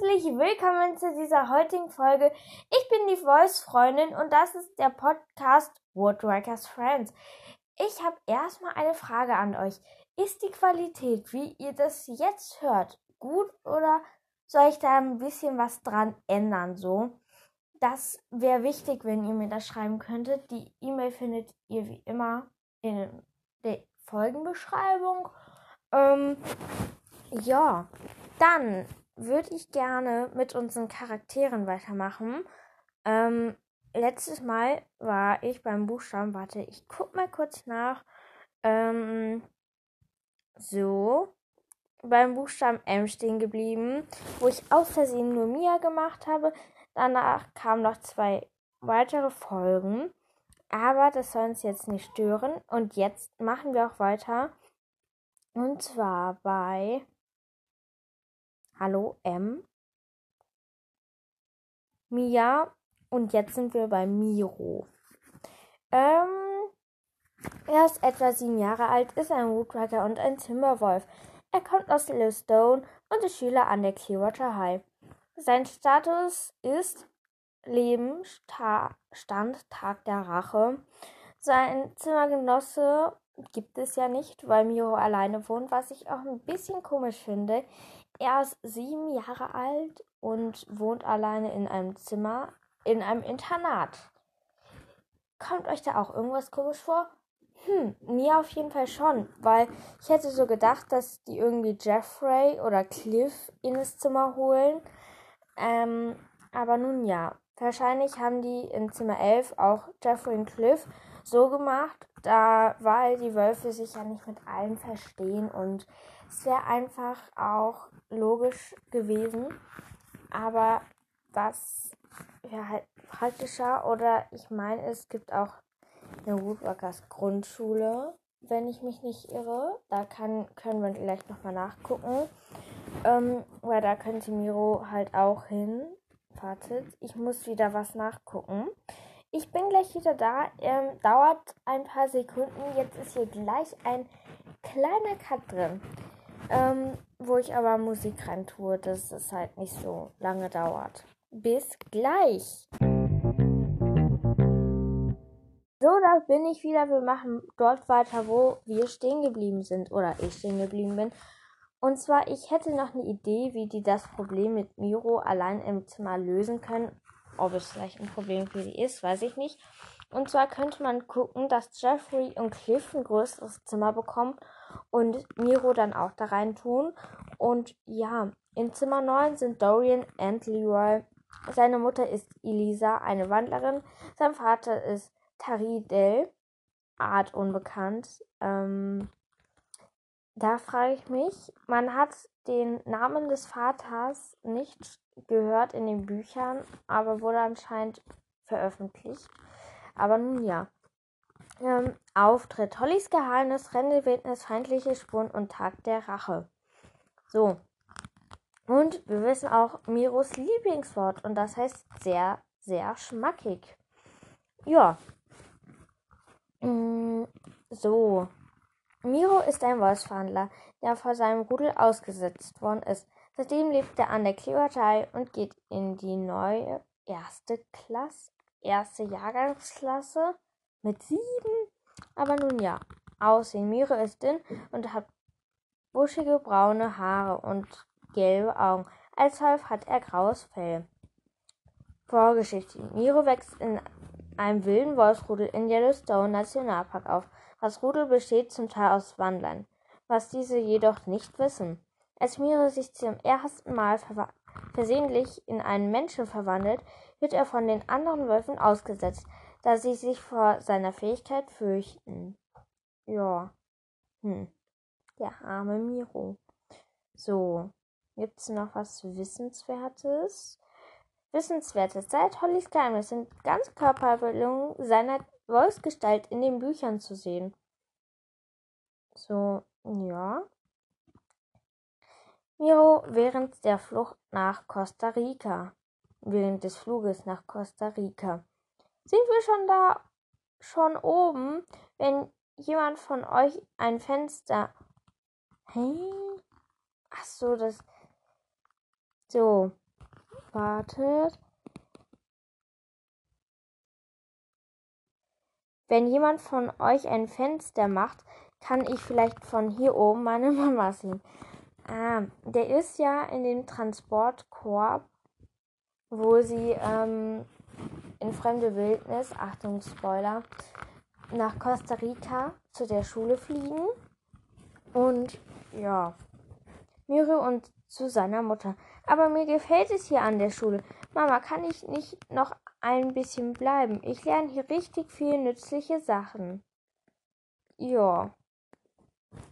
herzlich willkommen zu dieser heutigen Folge. Ich bin die Voice-Freundin und das ist der Podcast Woodworkers Friends. Ich habe erstmal eine Frage an euch. Ist die Qualität, wie ihr das jetzt hört, gut oder soll ich da ein bisschen was dran ändern so? Das wäre wichtig, wenn ihr mir das schreiben könntet. Die E-Mail findet ihr wie immer in der Folgenbeschreibung. Ähm, ja, dann würde ich gerne mit unseren Charakteren weitermachen. Ähm, letztes Mal war ich beim Buchstaben, warte, ich guck mal kurz nach. Ähm, so, beim Buchstaben M stehen geblieben, wo ich aus Versehen nur Mia gemacht habe. Danach kamen noch zwei weitere Folgen. Aber das soll uns jetzt nicht stören. Und jetzt machen wir auch weiter. Und zwar bei Hallo M. Mia und jetzt sind wir bei Miro. Ähm, er ist etwa sieben Jahre alt, ist ein Woodwriter und ein Timberwolf. Er kommt aus Stone und ist Schüler an der Clearwater High. Sein Status ist Leben, Stand, Tag der Rache. Sein Zimmergenosse gibt es ja nicht, weil Miro alleine wohnt, was ich auch ein bisschen komisch finde. Er ist sieben Jahre alt und wohnt alleine in einem Zimmer in einem Internat. Kommt euch da auch irgendwas komisch vor? Hm, mir auf jeden Fall schon, weil ich hätte so gedacht, dass die irgendwie Jeffrey oder Cliff in das Zimmer holen. Ähm, aber nun ja, wahrscheinlich haben die in Zimmer 11 auch Jeffrey und Cliff so gemacht, da weil die Wölfe sich ja nicht mit allen verstehen und es wäre einfach auch logisch gewesen. Aber das wäre halt praktischer. Oder ich meine, es gibt auch eine Woodworkers Grundschule, wenn ich mich nicht irre. Da kann, können wir vielleicht nochmal nachgucken. Ähm, weil da könnte Miro halt auch hin. Wartet, ich muss wieder was nachgucken. Ich bin gleich wieder da. Ähm, dauert ein paar Sekunden. Jetzt ist hier gleich ein kleiner Cut drin ähm, wo ich aber Musik rein tue, dass es halt nicht so lange dauert. Bis gleich! So, da bin ich wieder. Wir machen dort weiter, wo wir stehen geblieben sind oder ich stehen geblieben bin. Und zwar, ich hätte noch eine Idee, wie die das Problem mit Miro allein im Zimmer lösen können. Ob es vielleicht ein Problem für sie ist, weiß ich nicht. Und zwar könnte man gucken, dass Jeffrey und Cliff ein größeres Zimmer bekommen und Miro dann auch da rein tun. Und ja, in Zimmer 9 sind Dorian und Leroy. Seine Mutter ist Elisa, eine Wandlerin. Sein Vater ist Taridel, Art unbekannt. Ähm, da frage ich mich, man hat den Namen des Vaters nicht gehört in den Büchern, aber wurde anscheinend veröffentlicht. Aber nun ja ähm, Auftritt. Hollys Geheimnis, Rennewildnis, feindliche Spuren und Tag der Rache. So. Und wir wissen auch Miros Lieblingswort und das heißt sehr, sehr schmackig. Ja. Mm, so. Miro ist ein Wolfsverhandler, der vor seinem Rudel ausgesetzt worden ist. Seitdem lebt er an der Klebertei und geht in die neue erste Klasse, erste Jahrgangsklasse mit sieben. Aber nun ja, Aussehen. Miro ist dünn und hat buschige braune Haare und gelbe Augen. Als Wolf hat er graues Fell. Vorgeschichte. Miro wächst in einem wilden Wolfsrudel in Yellowstone Nationalpark auf. Das Rudel besteht zum Teil aus Wandlern, was diese jedoch nicht wissen. Als Miro sich zum ersten Mal versehentlich in einen Menschen verwandelt, wird er von den anderen Wölfen ausgesetzt da sie sich vor seiner Fähigkeit fürchten. Ja. Hm. Der arme Miro. So. Gibt's noch was Wissenswertes? Wissenswertes. Seit Hollys Geheimnis sind Ganzkörperbildungen seiner Wolfsgestalt in den Büchern zu sehen. So, ja. Miro während der Flucht nach Costa Rica. Während des Fluges nach Costa Rica. Sind wir schon da, schon oben, wenn jemand von euch ein Fenster. Hä? Ach so, das. So. Wartet. Wenn jemand von euch ein Fenster macht, kann ich vielleicht von hier oben meine Mama sehen. Ah, der ist ja in dem Transportkorb, wo sie ähm, in fremde Wildnis, Achtung Spoiler, nach Costa Rica zu der Schule fliegen. Und ja, Miri und zu seiner Mutter. Aber mir gefällt es hier an der Schule. Mama, kann ich nicht noch ein bisschen bleiben? Ich lerne hier richtig viele nützliche Sachen. Ja.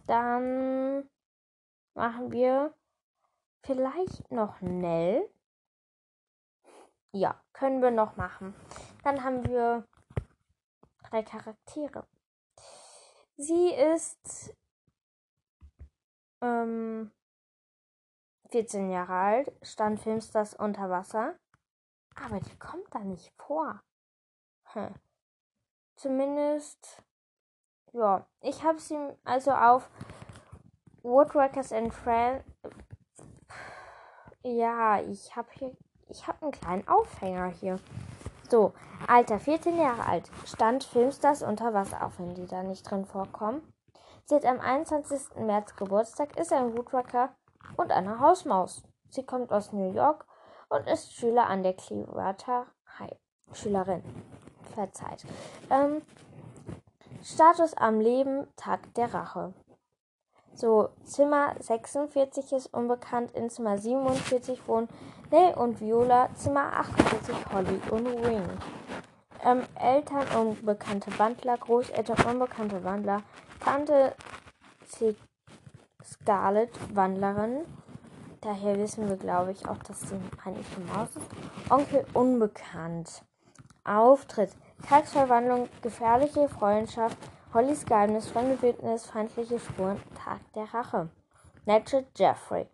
Dann machen wir vielleicht noch Nell. Ja, können wir noch machen. Dann haben wir drei Charaktere. Sie ist ähm, 14 Jahre alt, stand Filmstars unter Wasser, aber die kommt da nicht vor. Hm. Zumindest, ja, ich habe sie also auf Woodworkers and Friends. Ja, ich habe hier, ich habe einen kleinen Aufhänger hier. So, Alter, 14 Jahre alt, stand Filmstars unter Wasser, auch wenn die da nicht drin vorkommen. Sie hat am 21. März Geburtstag, ist ein Woodworker und eine Hausmaus. Sie kommt aus New York und ist Schüler an der Clearwater High. Schülerin. Verzeiht. Ähm, Status am Leben, Tag der Rache. So, Zimmer 46 ist unbekannt, in Zimmer 47 wohnen Nell und Viola, Zimmer 48 Holly und Wing. Ähm, Eltern unbekannte Wandler, Großeltern unbekannte Wandler, Tante C Scarlet Wandlerin. Daher wissen wir, glaube ich, auch, dass sie eine Maus ist. Onkel unbekannt. Auftritt. Tagsverwandlung, gefährliche Freundschaft, Hollys Geheimnis, fremde Wildnis, feindliche Spuren, Tag der Rache. Natural Jeffrey.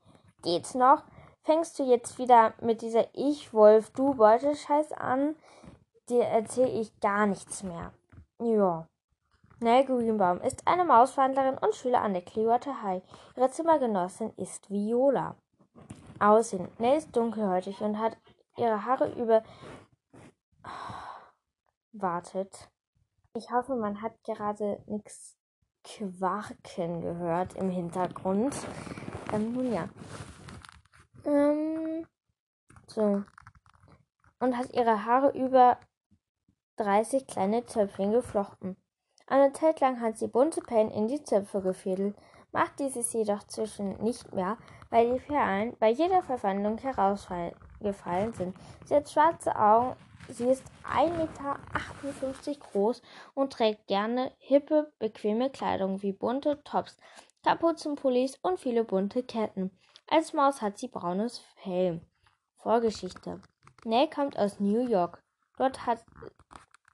Geht's noch? Fängst du jetzt wieder mit dieser Ich-Wolf-Du-Beutescheiß an? Dir erzähle ich gar nichts mehr. Ja. Nell Greenbaum ist eine Mausverhandlerin und Schüler an der Clearwater High. Ihre Zimmergenossin ist Viola. Aussehen. Nell ist dunkelhäutig und hat ihre Haare über. Wartet. Ich hoffe, man hat gerade nichts Quaken gehört im Hintergrund. Ähm, nun ja. Ähm, so. Und hat ihre Haare über 30 kleine Zöpfchen geflochten. Eine Zeit lang hat sie bunte Perlen in die Zöpfe gefädelt, macht dieses jedoch zwischen nicht mehr, weil die Perlen bei jeder Verwandlung herausgefallen sind. Sie hat schwarze Augen Sie ist 1,58 Meter groß und trägt gerne hippe, bequeme Kleidung wie bunte Tops, Kapuzenpullis und viele bunte Ketten. Als Maus hat sie braunes Fell. Vorgeschichte. Nell kommt aus New York. Dort hat,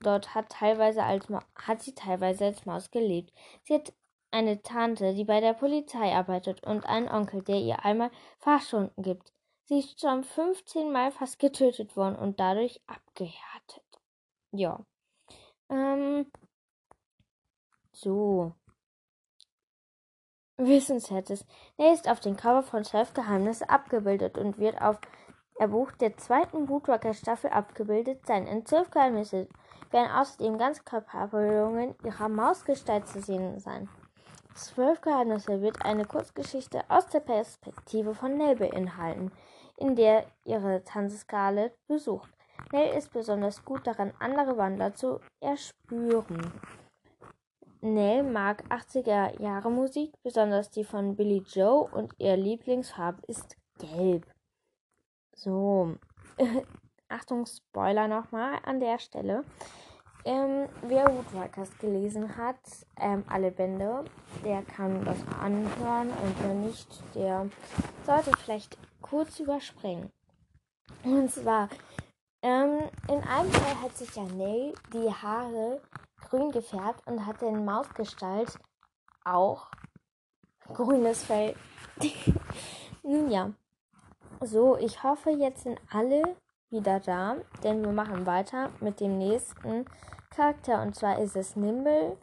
dort hat, teilweise als hat sie teilweise als Maus gelebt. Sie hat eine Tante, die bei der Polizei arbeitet und einen Onkel, der ihr einmal Fahrstunden gibt. Sie ist schon 15 Mal fast getötet worden und dadurch abgehärtet. Ja. Ähm. So. Wissenswertes. Er ist auf dem Cover von Chef Geheimnisse abgebildet und wird auf der Buch der zweiten Bootwalker Staffel abgebildet sein. In zwölf Geheimnisse werden außerdem Ganzkörperabbildungen ihrer Mausgestalt zu sehen sein. Zwölf Geheimnisse wird eine Kurzgeschichte aus der Perspektive von Nell beinhalten in der ihre Scarlett besucht. Nell ist besonders gut daran, andere Wandler zu erspüren. Nell mag 80er Jahre Musik, besonders die von Billy Joe und ihr Lieblingsfarbe ist gelb. So, Achtung, Spoiler nochmal an der Stelle. Ähm, wer Woodwalkers gelesen hat, ähm, alle Bände, der kann das anhören und wer nicht, der sollte vielleicht kurz überspringen. Und zwar, ähm, in einem Fall hat sich ja Nell die Haare grün gefärbt und hat den Mausgestalt auch grünes Fell. Nun ja. So, ich hoffe, jetzt sind alle wieder da, denn wir machen weiter mit dem nächsten Charakter und zwar ist es Nimble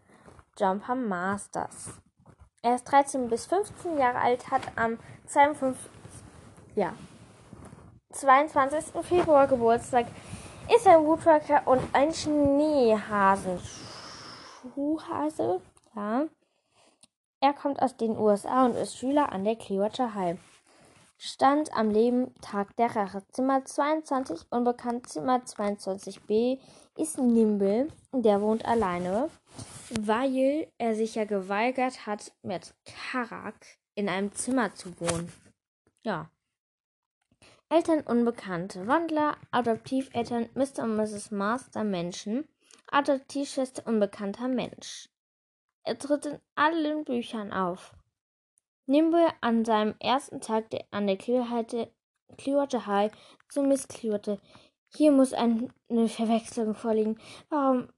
Jumper Masters. Er ist 13 bis 15 Jahre alt, hat am 52. Ja. 22. Februar Geburtstag ist ein Woodpecker und ein Schneehasen. Schuhhase, ja. Er kommt aus den USA und ist Schüler an der Clearwater High. Stand am Leben Tag der Rache. Zimmer 22, unbekannt Zimmer 22b, ist Nimble. Der wohnt alleine, weil er sich ja geweigert hat, mit Karak in einem Zimmer zu wohnen. Ja. Eltern Unbekannte. Wandler, Adoptiveltern Mr. und Mrs. Master Menschen, Adoptivschwester Unbekannter Mensch. Er tritt in allen Büchern auf. Nimble an seinem ersten Tag an der Clearwater High zu Miss Clearwater. Hier muss eine Verwechslung vorliegen. Warum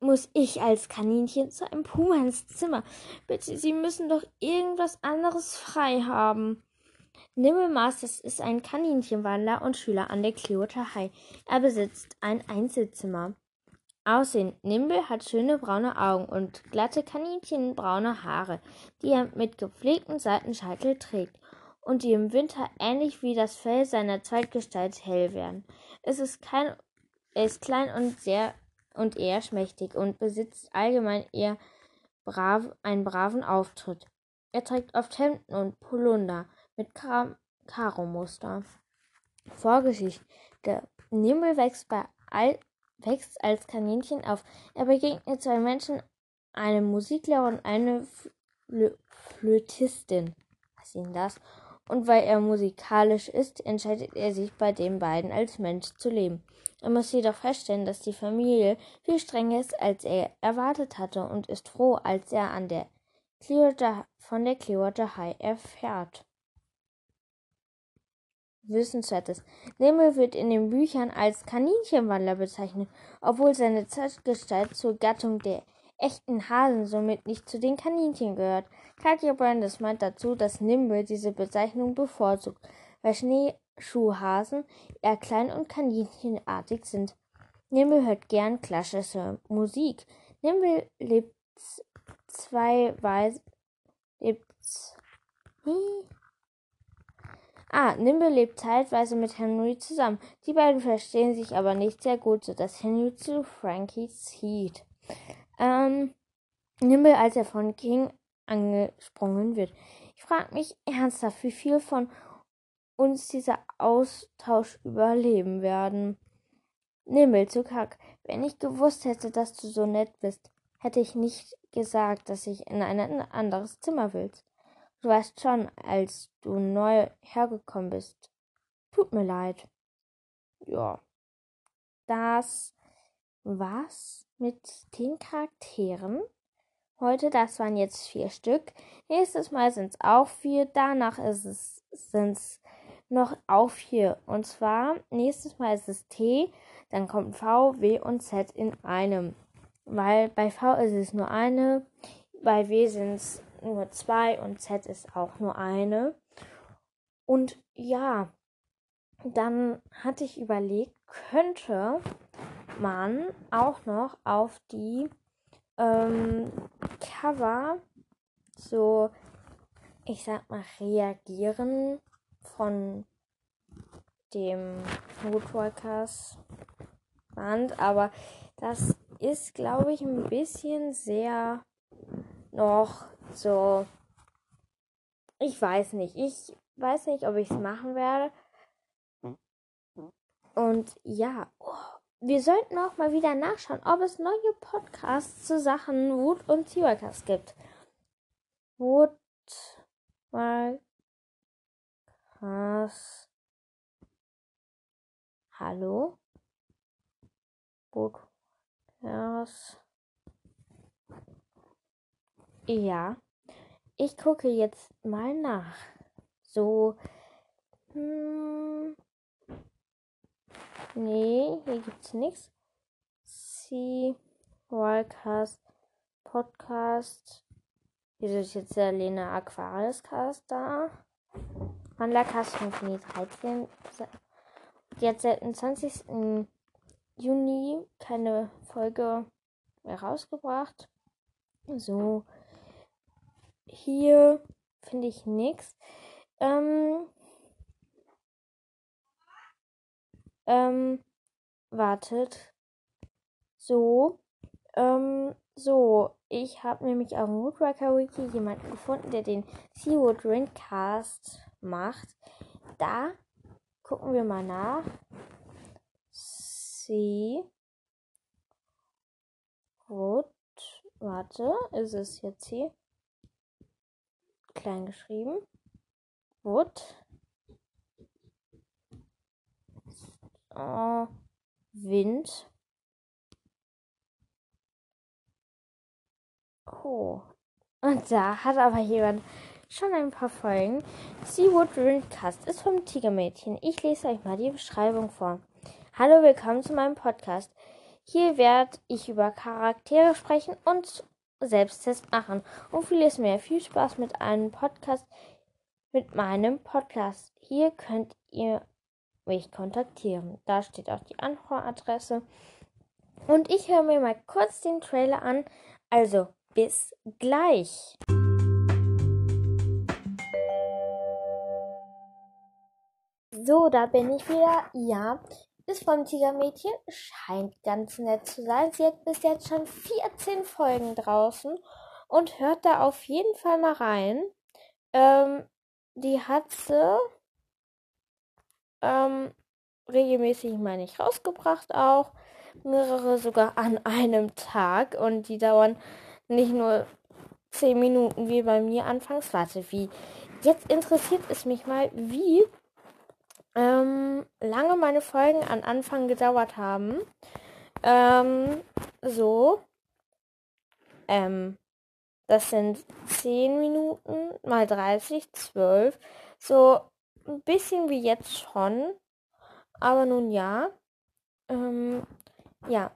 muss ich als Kaninchen zu einem Puma ins Zimmer? Bitte, Sie müssen doch irgendwas anderes frei haben. Nimble Masters ist ein Kaninchenwandler und Schüler an der Clearwater High. Er besitzt ein Einzelzimmer. Aussehen. Nimble hat schöne braune Augen und glatte kaninchenbraune Haare, die er mit gepflegtem Seitenscheitel trägt und die im Winter ähnlich wie das Fell seiner Zweitgestalt hell werden. Es ist kein, er ist klein und sehr und eher schmächtig und besitzt allgemein eher brav, einen braven Auftritt. Er trägt oft Hemden und Polunder mit Karo-Muster. Vorgeschichte. Nimble wächst bei all wächst als Kaninchen auf. Er begegnet zwei Menschen, einem Musiklehrer und eine Flö Flötistin. Was ist denn das? Und weil er musikalisch ist, entscheidet er sich bei den beiden als Mensch zu leben. Er muss jedoch feststellen, dass die Familie viel strenger ist, als er erwartet hatte und ist froh, als er an der Clearwater, von der Clearwater High erfährt. Wissenswertes. Nemo wird in den Büchern als Kaninchenwandler bezeichnet, obwohl seine Zeitgestalt zur Gattung der echten Hasen somit nicht zu den Kaninchen gehört. Katja Brandes meint dazu, dass Nimble diese Bezeichnung bevorzugt, weil Schneeschuhhasen eher klein und kaninchenartig sind. Nimble hört gern klassische Musik. Nimble lebt zwei Weise, lebt, Ah, Nimble lebt zeitweise mit Henry zusammen. Die beiden verstehen sich aber nicht sehr gut, sodass Henry zu Frankie zieht. Ähm, Nimble, als er von King angesprungen wird. Ich frage mich ernsthaft, wie viel von uns dieser Austausch überleben werden. Nimble zu Kack. Wenn ich gewusst hätte, dass du so nett bist, hätte ich nicht gesagt, dass ich in ein anderes Zimmer willst. Du weißt schon, als du neu hergekommen bist. Tut mir leid. Ja. Das war's mit den Charakteren. Heute, das waren jetzt vier Stück. Nächstes Mal sind es auch vier. Danach ist es, sind es noch auch vier. Und zwar, nächstes Mal ist es T, dann kommt V, W und Z in einem. Weil bei V ist es nur eine, bei W sind es nur zwei und Z ist auch nur eine. Und ja, dann hatte ich überlegt, könnte man auch noch auf die ähm, Cover so, ich sag mal, reagieren von dem Woodworkers Band, aber das ist, glaube ich, ein bisschen sehr noch so, ich weiß nicht. Ich weiß nicht, ob ich es machen werde. Und ja, wir sollten auch mal wieder nachschauen, ob es neue Podcasts zu Sachen Wood und Seawalkers gibt. Wood Walkers. Hallo? Wood. Ja. Ich gucke jetzt mal nach. So. Hm, nee, hier gibt's nichts. Sea Wildcast Podcast. Wieso ist jetzt der Lena Aquarius Cast da? Wandercast von Juni 13. Jetzt seit dem 20. Juni keine Folge mehr rausgebracht. So hier finde ich nichts. Ähm, Ähm, wartet. So. Ähm, so. Ich habe nämlich auf dem Woodworker Wiki jemanden gefunden, der den Seawood Drinkcast macht. Da gucken wir mal nach. See. Wood. Warte, ist es jetzt hier? Klein geschrieben. Wood. Oh, Wind. Oh. Und da hat aber jemand schon ein paar Folgen. Seawood Windcast ist vom Tigermädchen. Ich lese euch mal die Beschreibung vor. Hallo, willkommen zu meinem Podcast. Hier werde ich über Charaktere sprechen und Selbsttest machen und vieles mehr. Viel Spaß mit einem Podcast, mit meinem Podcast. Hier könnt ihr mich kontaktieren. Da steht auch die Anhöradresse. Und ich höre mir mal kurz den Trailer an. Also, bis gleich. So, da bin ich wieder. Ja, vom Tigermädchen. Scheint ganz nett zu sein. Sie hat bis jetzt schon 14 Folgen draußen und hört da auf jeden Fall mal rein. Ähm, die hat sie ähm, regelmäßig, meine ich, rausgebracht auch. Mehrere sogar an einem Tag und die dauern nicht nur 10 Minuten wie bei mir anfangs. Warte, wie? Jetzt interessiert es mich mal, wie ähm, lange meine Folgen an Anfang gedauert haben. Ähm, so. Ähm, das sind 10 Minuten mal 30, 12. So ein bisschen wie jetzt schon. Aber nun ja. Ähm, ja.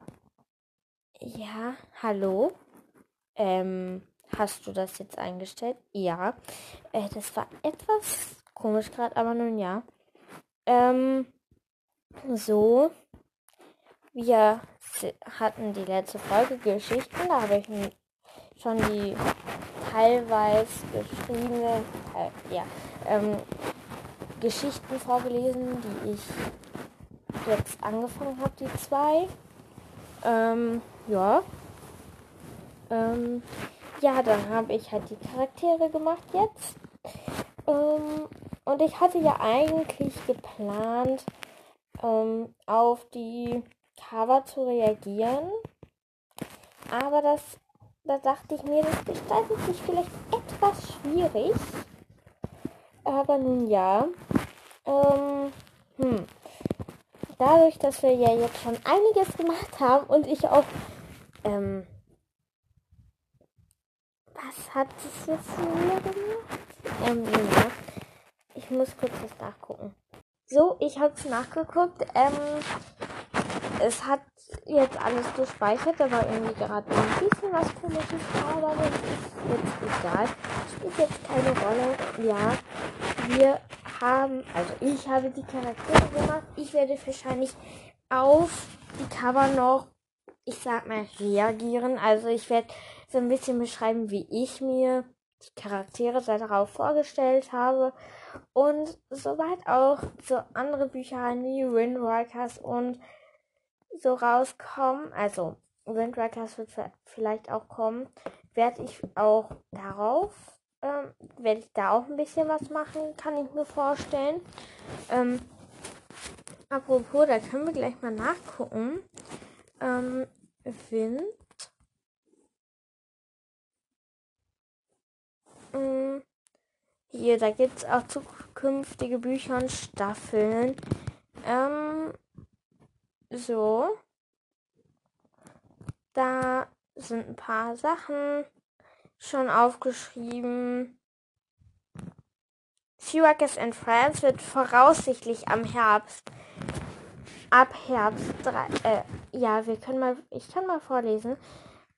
Ja, hallo. Ähm, hast du das jetzt eingestellt? Ja. Äh, das war etwas komisch gerade, aber nun ja. Ähm, so. Wir hatten die letzte Folge Geschichten. Da habe ich schon die teilweise geschriebenen, äh, ja, ähm, Geschichten vorgelesen, die ich jetzt angefangen habe, die zwei. Ähm, ja. Ähm, ja, dann habe ich halt die Charaktere gemacht jetzt. Ähm, und ich hatte ja eigentlich geplant, ähm, auf die Cover zu reagieren. Aber das, da dachte ich mir, das gestaltet sich vielleicht etwas schwierig. Aber nun ja. Ähm, hm. Dadurch, dass wir ja jetzt schon einiges gemacht haben und ich auch, ähm, was hat es jetzt wieder gemacht? Ähm, ja. Muss kurz was nachgucken. So, ich habe es nachgeguckt. Ähm, es hat jetzt alles gespeichert. Da war irgendwie gerade ein bisschen was komisches, aber das ist jetzt egal. Spielt jetzt keine Rolle. Ja, wir haben, also ich habe die Charaktere gemacht. Ich werde wahrscheinlich auf die Cover noch, ich sag mal, reagieren. Also ich werde so ein bisschen beschreiben, wie ich mir die Charaktere darauf vorgestellt habe und soweit auch so andere Bücher wie Windwalkers und so rauskommen, also Windwalkers wird vielleicht auch kommen, werde ich auch darauf, ähm, werde ich da auch ein bisschen was machen, kann ich mir vorstellen. Ähm, apropos, da können wir gleich mal nachgucken. Ähm, Wind. Mm, hier, da gibt es auch zukünftige Bücher und Staffeln. Ähm, so. Da sind ein paar Sachen schon aufgeschrieben. Syracuse and France wird voraussichtlich am Herbst, ab Herbst, drei, äh, ja, wir können mal, ich kann mal vorlesen.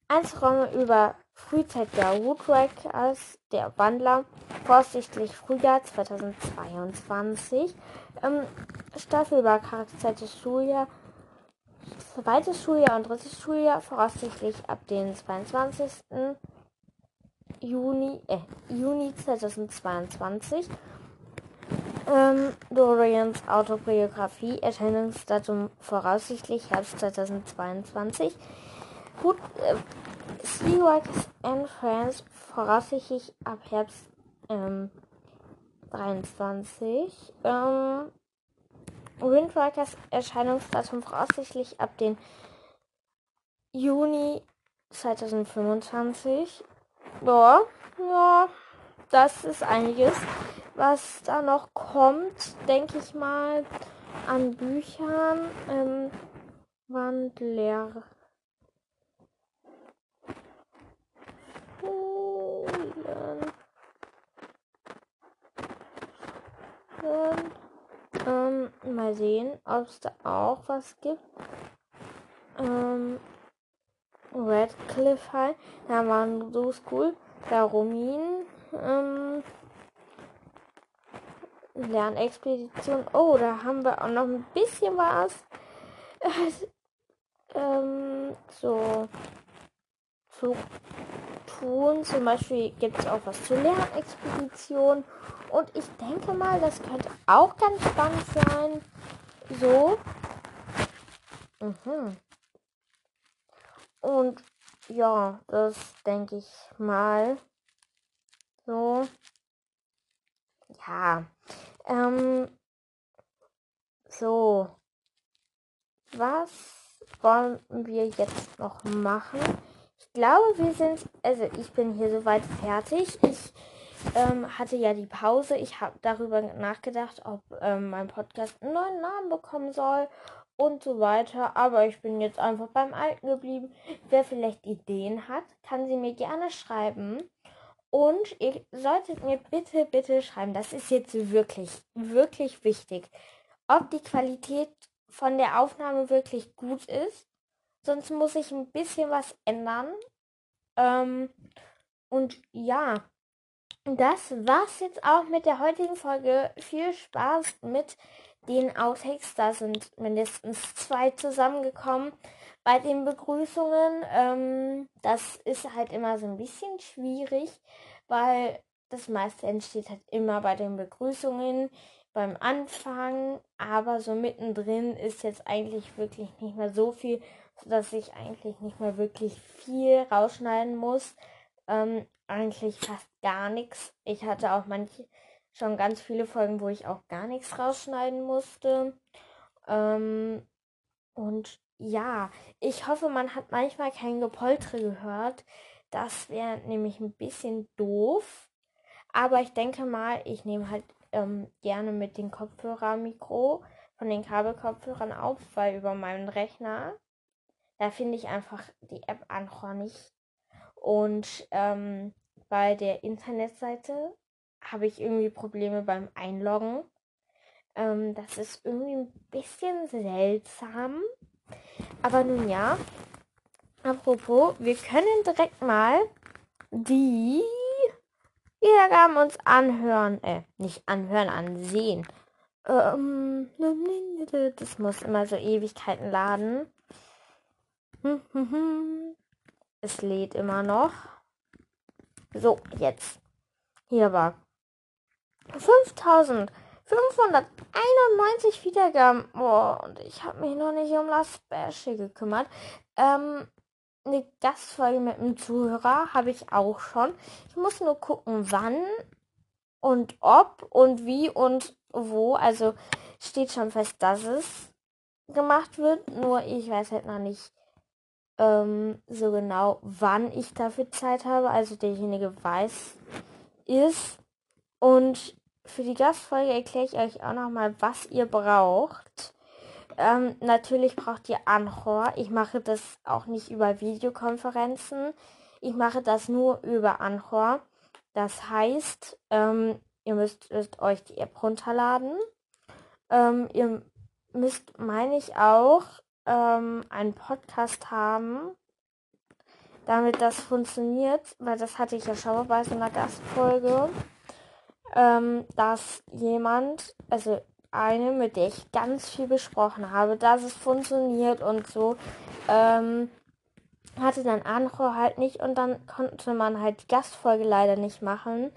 Einzelräume über Frühzeitiger Woodwreckers, der Wandler, vorsichtig Frühjahr 2022. Ähm, Staffel über Charakterzeites Schuljahr, zweites Schuljahr und drittes Schuljahr, voraussichtlich ab dem 22. Juni, äh, Juni 2022. Ähm, Dorians Autobiografie, Erscheinungsdatum voraussichtlich Herbst 2022. Gut, äh, Seaworks and Friends voraussichtlich ab Herbst ähm, 23. Ähm, Windwalkers Erscheinungsdatum voraussichtlich ab den Juni 2025. Ja, ja, das ist einiges, was da noch kommt, denke ich mal, an Büchern. Ähm, Wandler. Schulen. Ähm, mal sehen, ob es da auch was gibt. Ähm, Redcliffe High, da waren so cool. Der Rumin, ähm, Lernexpedition. Oh, da haben wir auch noch ein bisschen was. ähm, so tun. Zum Beispiel gibt es auch was zur Lernexpedition. Und ich denke mal, das könnte auch ganz spannend sein. So. Mhm. Und ja, das denke ich mal. So. Ja. Ähm. So. Was wollen wir jetzt noch machen? Glaube, wir sind, also ich bin hier soweit fertig. Ich ähm, hatte ja die Pause. Ich habe darüber nachgedacht, ob ähm, mein Podcast einen neuen Namen bekommen soll und so weiter. Aber ich bin jetzt einfach beim Alten geblieben. Wer vielleicht Ideen hat, kann sie mir gerne schreiben. Und ihr solltet mir bitte, bitte schreiben, das ist jetzt wirklich, wirklich wichtig, ob die Qualität von der Aufnahme wirklich gut ist. Sonst muss ich ein bisschen was ändern. Ähm, und ja, das war's jetzt auch mit der heutigen Folge. Viel Spaß mit den Outtakes. Da sind mindestens zwei zusammengekommen. Bei den Begrüßungen, ähm, das ist halt immer so ein bisschen schwierig, weil das meiste entsteht halt immer bei den Begrüßungen, beim Anfang, aber so mittendrin ist jetzt eigentlich wirklich nicht mehr so viel, sodass ich eigentlich nicht mehr wirklich viel rausschneiden muss. Ähm, eigentlich fast gar nichts. Ich hatte auch manche schon ganz viele Folgen, wo ich auch gar nichts rausschneiden musste. Ähm, und ja, ich hoffe, man hat manchmal kein Gepoltre gehört. Das wäre nämlich ein bisschen doof. Aber ich denke mal, ich nehme halt ähm, gerne mit dem Kopfhörermikro von den Kabelkopfhörern auf, weil über meinen Rechner, da finde ich einfach die App Anchor nicht. Und ähm, bei der Internetseite habe ich irgendwie Probleme beim Einloggen. Ähm, das ist irgendwie ein bisschen seltsam. Aber nun ja. Apropos, wir können direkt mal die Wiedergaben uns anhören. Äh, nicht anhören, ansehen. Ähm, das muss immer so Ewigkeiten laden. Es lädt immer noch. So, jetzt. Hier war 5591 Wiedergaben. Boah, und ich habe mich noch nicht um das Special gekümmert. Ähm, eine Gastfolge mit einem Zuhörer habe ich auch schon. Ich muss nur gucken, wann und ob und wie und wo. Also steht schon fest, dass es gemacht wird. Nur ich weiß halt noch nicht ähm, so genau, wann ich dafür Zeit habe. Also derjenige weiß ist. Und für die Gastfolge erkläre ich euch auch nochmal, was ihr braucht. Ähm, natürlich braucht ihr Anchor. Ich mache das auch nicht über Videokonferenzen. Ich mache das nur über Anchor. Das heißt, ähm, ihr müsst, müsst, euch die App runterladen. Ähm, ihr müsst, meine ich, auch ähm, einen Podcast haben, damit das funktioniert, weil das hatte ich ja schon mal bei so einer Gastfolge, ähm, dass jemand, also eine, mit der ich ganz viel besprochen habe, dass es funktioniert und so, ähm, hatte dann Anro halt nicht und dann konnte man halt die Gastfolge leider nicht machen.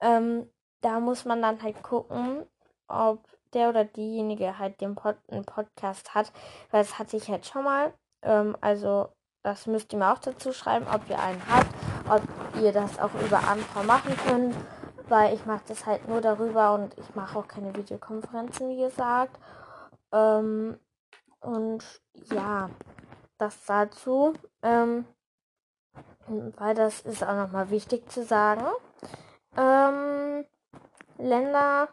Ähm, da muss man dann halt gucken, ob der oder diejenige halt den Pod einen Podcast hat, weil das hatte ich halt schon mal. Ähm, also das müsst ihr mir auch dazu schreiben, ob ihr einen habt, ob ihr das auch über Anchor machen könnt, weil ich mache das halt nur darüber und ich mache auch keine Videokonferenzen, wie gesagt. Ähm, und ja, das dazu. Ähm, weil das ist auch nochmal wichtig zu sagen. Ähm, Länder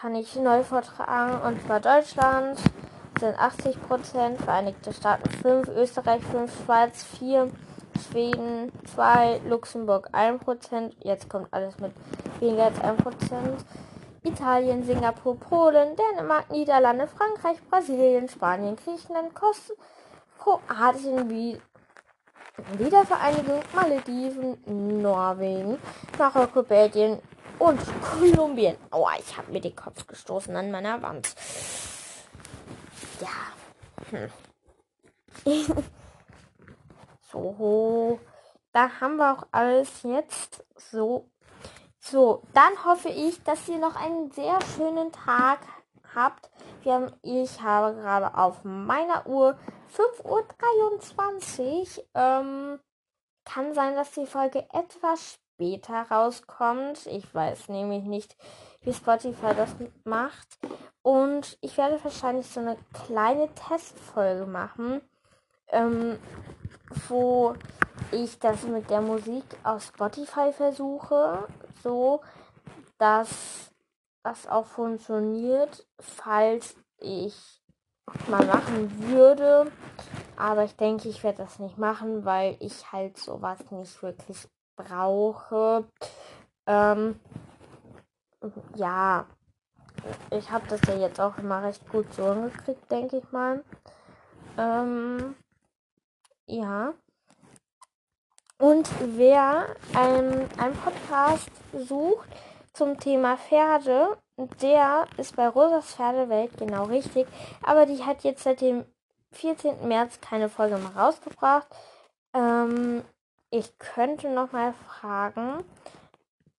kann ich neu vortragen und zwar Deutschland. Sind 80 Prozent, Vereinigte Staaten 5, Österreich 5, Schweiz 4, Schweden 2, Luxemburg 1 Prozent, jetzt kommt alles mit weniger als 1 Prozent, Italien, Singapur, Polen, Dänemark, Niederlande, Frankreich, Brasilien, Spanien, Griechenland, Kosten, Kroatien, wie Wiedervereinigung, Malediven, Norwegen, Marokko, Belgien und Kolumbien. Aua, ich habe mir den Kopf gestoßen an meiner Wand. Ja. Hm. so, da haben wir auch alles jetzt so. So, dann hoffe ich, dass ihr noch einen sehr schönen Tag habt. Wir haben, ich habe gerade auf meiner Uhr 5.23 Uhr. Ähm, kann sein, dass die Folge etwas später rauskommt. Ich weiß nämlich nicht, wie Spotify das macht. Und ich werde wahrscheinlich so eine kleine Testfolge machen, ähm, wo ich das mit der Musik auf Spotify versuche, so dass das auch funktioniert, falls ich mal machen würde. Aber ich denke, ich werde das nicht machen, weil ich halt sowas nicht wirklich brauche. Ähm, ja, ich habe das ja jetzt auch immer recht gut so hingekriegt, denke ich mal. Ähm, ja. Und wer einen, einen Podcast sucht zum Thema Pferde, der ist bei Rosas Pferdewelt genau richtig. Aber die hat jetzt seit dem 14. März keine Folge mehr rausgebracht. Ähm, ich könnte noch mal fragen,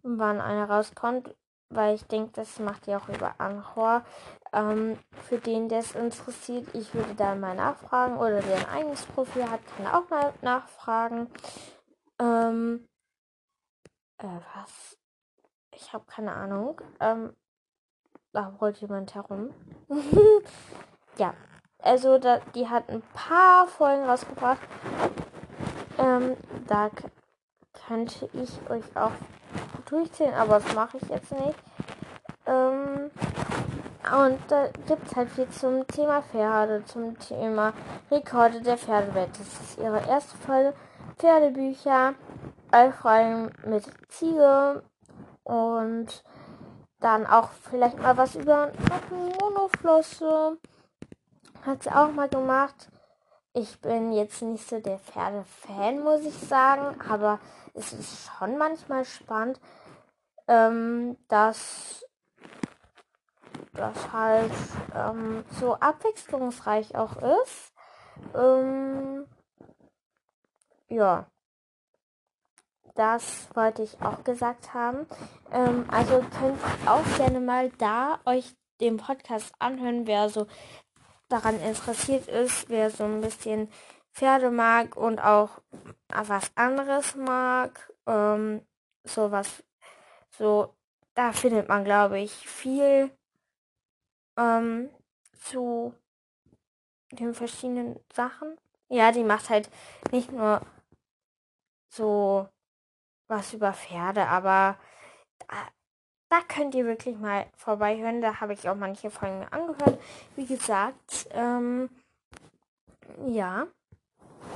wann eine rauskommt, weil ich denke, das macht ihr auch über Anhor. Ähm, für den, der es interessiert, ich würde da mal nachfragen oder der ein eigenes Profil hat, kann auch mal nachfragen. Ähm, äh, was? Ich habe keine Ahnung. Ähm, da rollt jemand herum. ja, also da, die hat ein paar Folgen rausgebracht. Ähm, da könnte ich euch auch durchzählen, aber das mache ich jetzt nicht. Ähm, und da gibt es halt viel zum Thema Pferde, zum Thema Rekorde der Pferdewelt. Das ist ihre erste Folge. Pferdebücher, Allfreien mit Ziege und dann auch vielleicht mal was über Monoflosse. Hat sie auch mal gemacht. Ich bin jetzt nicht so der Pferdefan, muss ich sagen, aber es ist schon manchmal spannend, ähm, dass das halt ähm, so abwechslungsreich auch ist. Ähm, ja das wollte ich auch gesagt haben. Ähm, also könnt ihr auch gerne mal da euch den Podcast anhören, wer so daran interessiert ist, wer so ein bisschen Pferde mag und auch was anderes mag. Ähm, so was, so, da findet man, glaube ich, viel ähm, zu den verschiedenen Sachen. Ja, die macht halt nicht nur so was über Pferde, aber da, könnt ihr wirklich mal vorbeihören. Da habe ich auch manche Folgen angehört. Wie gesagt, ähm, ja.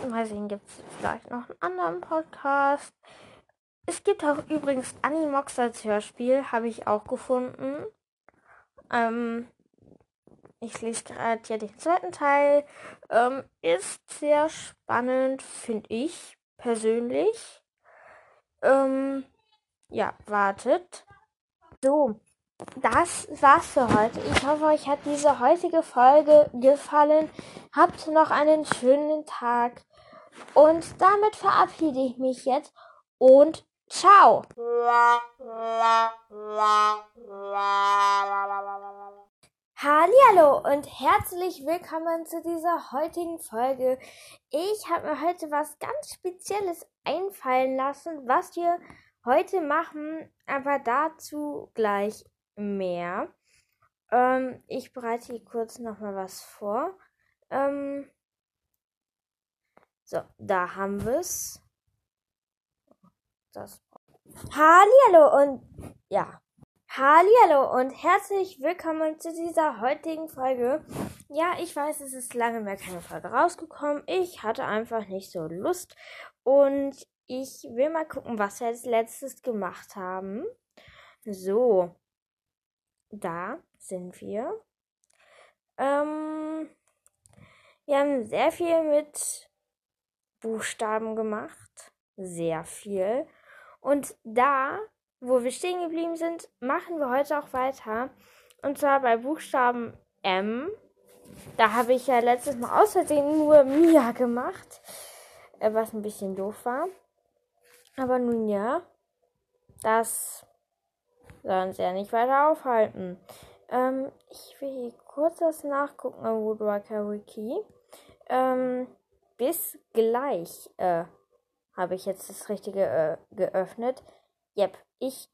Mal sehen, gibt es vielleicht noch einen anderen Podcast. Es gibt auch übrigens Animox als Hörspiel, habe ich auch gefunden. Ähm, ich lese gerade ja den zweiten Teil. Ähm, ist sehr spannend, finde ich persönlich. Ähm, ja, wartet. So, das war's für heute. Ich hoffe, euch hat diese heutige Folge gefallen. Habt noch einen schönen Tag. Und damit verabschiede ich mich jetzt und Ciao. Hallo und herzlich willkommen zu dieser heutigen Folge. Ich habe mir heute was ganz Spezielles einfallen lassen, was wir heute machen, aber dazu gleich mehr. Ähm, ich bereite hier kurz nochmal was vor. Ähm, so, da haben wir es. Das. Hallihallo und ja. Hallihallo und herzlich willkommen zu dieser heutigen Folge. Ja, ich weiß, es ist lange mehr keine Folge rausgekommen. Ich hatte einfach nicht so Lust und ich will mal gucken, was wir als letztes gemacht haben. So, da sind wir. Ähm, wir haben sehr viel mit Buchstaben gemacht. Sehr viel. Und da, wo wir stehen geblieben sind, machen wir heute auch weiter. Und zwar bei Buchstaben M. Da habe ich ja letztes Mal aus Versehen nur Mia gemacht. Äh, was ein bisschen doof war. Aber nun ja. Das soll uns ja nicht weiter aufhalten. Ähm, ich will hier kurz das nachgucken am Woodworker Wiki. Ähm, bis gleich äh, habe ich jetzt das Richtige äh, geöffnet. Yep, ich